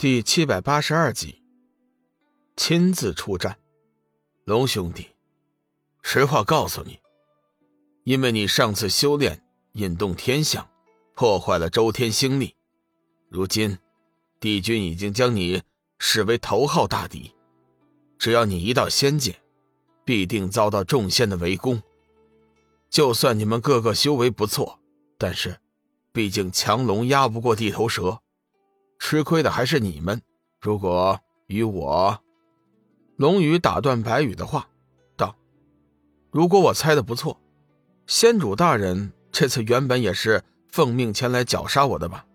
第七百八十二集，亲自出战，龙兄弟，实话告诉你，因为你上次修炼引动天象，破坏了周天星力，如今帝君已经将你视为头号大敌，只要你一到仙界，必定遭到众仙的围攻。就算你们个个修为不错，但是，毕竟强龙压不过地头蛇。吃亏的还是你们。如果与我，龙宇打断白羽的话，道：“如果我猜的不错，仙主大人这次原本也是奉命前来绞杀我的吧？”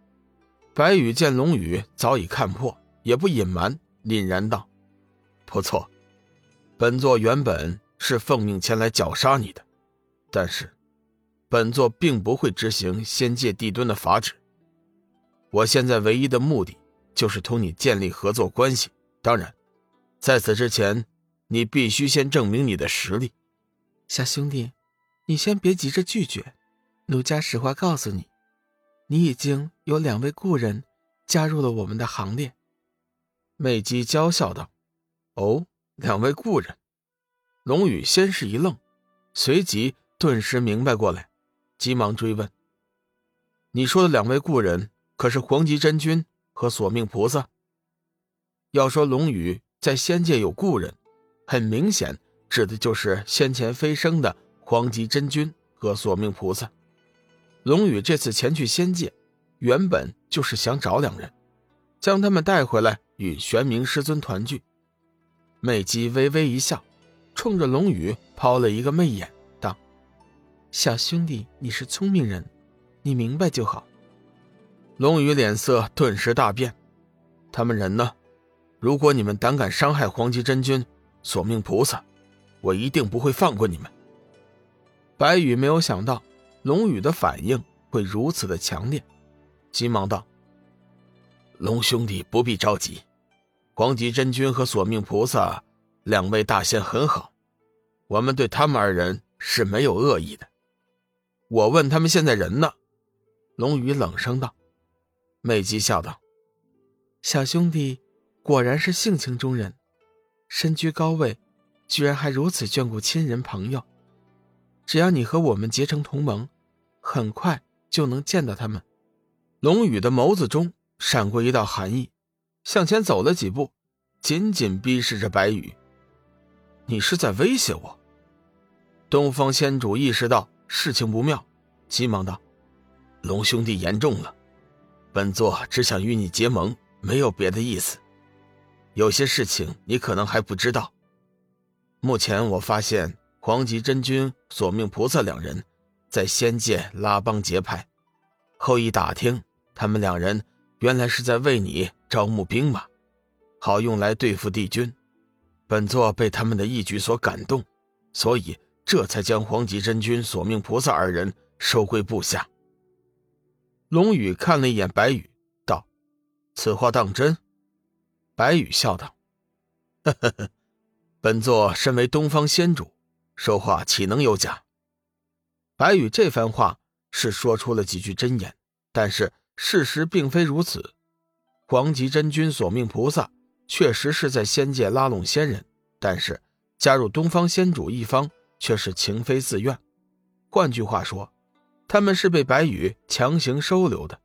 白羽见龙宇早已看破，也不隐瞒，凛然道：“不错，本座原本是奉命前来绞杀你的，但是，本座并不会执行仙界帝尊的法旨。”我现在唯一的目的就是同你建立合作关系。当然，在此之前，你必须先证明你的实力。小兄弟，你先别急着拒绝。奴家实话告诉你，你已经有两位故人加入了我们的行列。魅姬娇笑道：“哦，两位故人。”龙宇先是一愣，随即顿时明白过来，急忙追问：“你说的两位故人？”可是黄极真君和索命菩萨。要说龙宇在仙界有故人，很明显指的就是先前飞升的黄极真君和索命菩萨。龙宇这次前去仙界，原本就是想找两人，将他们带回来与玄冥师尊团聚。美姬微微一笑，冲着龙宇抛了一个媚眼，道：“小兄弟，你是聪明人，你明白就好。”龙宇脸色顿时大变，他们人呢？如果你们胆敢伤害黄极真君、索命菩萨，我一定不会放过你们。白羽没有想到龙宇的反应会如此的强烈，急忙道：“龙兄弟不必着急，黄极真君和索命菩萨两位大仙很好，我们对他们二人是没有恶意的。我问他们现在人呢？”龙宇冷声道。美姬笑道：“小兄弟果然是性情中人，身居高位，居然还如此眷顾亲人朋友。只要你和我们结成同盟，很快就能见到他们。”龙宇的眸子中闪过一道寒意，向前走了几步，紧紧逼视着白羽：“你是在威胁我？”东方仙主意识到事情不妙，急忙道：“龙兄弟言重了。”本座只想与你结盟，没有别的意思。有些事情你可能还不知道。目前我发现黄极真君、索命菩萨两人在仙界拉帮结派，后一打听，他们两人原来是在为你招募兵马，好用来对付帝君。本座被他们的义举所感动，所以这才将黄极真君、索命菩萨二人收归部下。龙宇看了一眼白羽，道：“此话当真？”白羽笑道：“呵呵呵，本座身为东方仙主，说话岂能有假？”白羽这番话是说出了几句真言，但是事实并非如此。黄极真君、索命菩萨确实是在仙界拉拢仙人，但是加入东方仙主一方却是情非自愿。换句话说。他们是被白羽强行收留的，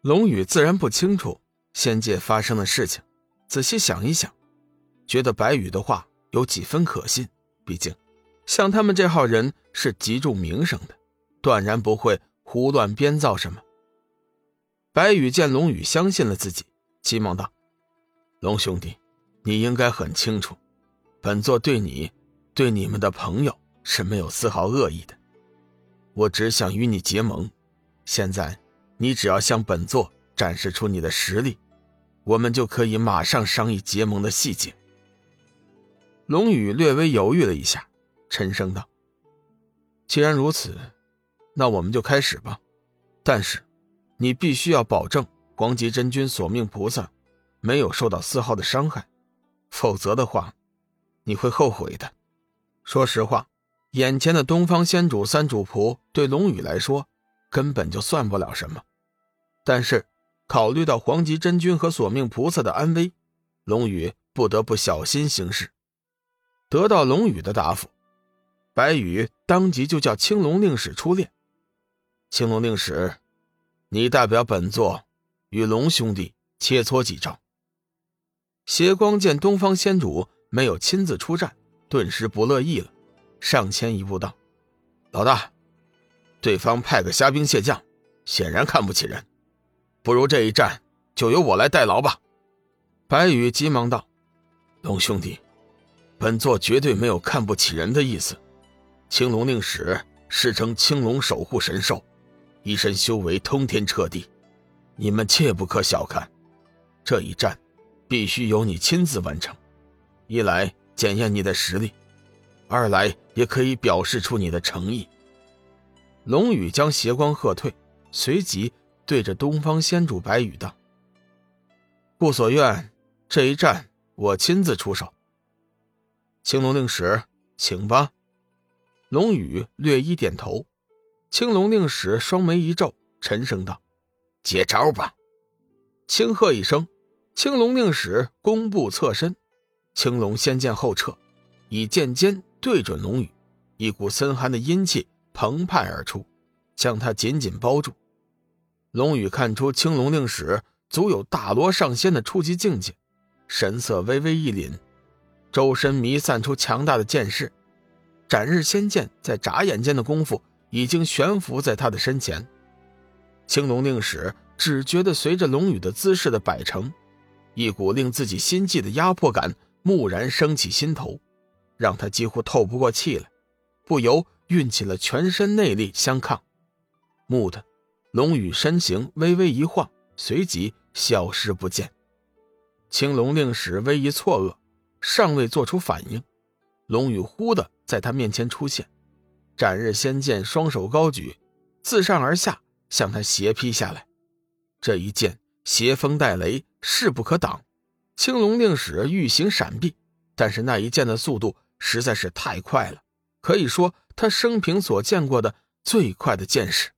龙宇自然不清楚仙界发生的事情。仔细想一想，觉得白羽的话有几分可信。毕竟，像他们这号人是极重名声的，断然不会胡乱编造什么。白羽见龙宇相信了自己，急忙道：“龙兄弟，你应该很清楚，本座对你、对你们的朋友是没有丝毫恶意的。”我只想与你结盟，现在你只要向本座展示出你的实力，我们就可以马上商议结盟的细节。龙宇略微犹豫了一下，沉声道：“既然如此，那我们就开始吧。但是，你必须要保证黄极真君、索命菩萨没有受到丝毫的伤害，否则的话，你会后悔的。说实话。”眼前的东方仙主三主仆对龙宇来说根本就算不了什么，但是考虑到黄极真君和索命菩萨的安危，龙宇不得不小心行事。得到龙宇的答复，白羽当即就叫青龙令使出列。青龙令使，你代表本座与龙兄弟切磋几招。邪光见东方仙主没有亲自出战，顿时不乐意了，上前一步道：“老大，对方派个虾兵蟹将，显然看不起人，不如这一战就由我来代劳吧。”白羽急忙道：“龙兄弟。”本座绝对没有看不起人的意思。青龙令使世称青龙守护神兽，一身修为通天彻地，你们切不可小看。这一战，必须由你亲自完成。一来检验你的实力，二来也可以表示出你的诚意。龙宇将邪光喝退，随即对着东方仙主白羽道：“顾所愿，这一战我亲自出手。”青龙令使，请吧。龙宇略一点头。青龙令使双眉一皱，沉声道：“接招吧！”轻喝一声，青龙令使弓步侧身，青龙仙剑后撤，以剑尖对准龙宇，一股森寒的阴气澎湃而出，将他紧紧包住。龙宇看出青龙令使足有大罗上仙的初级境界，神色微微一凛。周身弥散出强大的剑势，斩日仙剑在眨眼间的功夫已经悬浮在他的身前。青龙令使只觉得随着龙宇的姿势的摆成，一股令自己心悸的压迫感蓦然升起心头，让他几乎透不过气来，不由运起了全身内力相抗。蓦地，龙宇身形微微一晃，随即消失不见。青龙令使微一错愕。尚未做出反应，龙宇忽的在他面前出现，斩日仙剑双手高举，自上而下向他斜劈下来。这一剑邪风带雷，势不可挡。青龙令使欲行闪避，但是那一剑的速度实在是太快了，可以说他生平所见过的最快的剑士。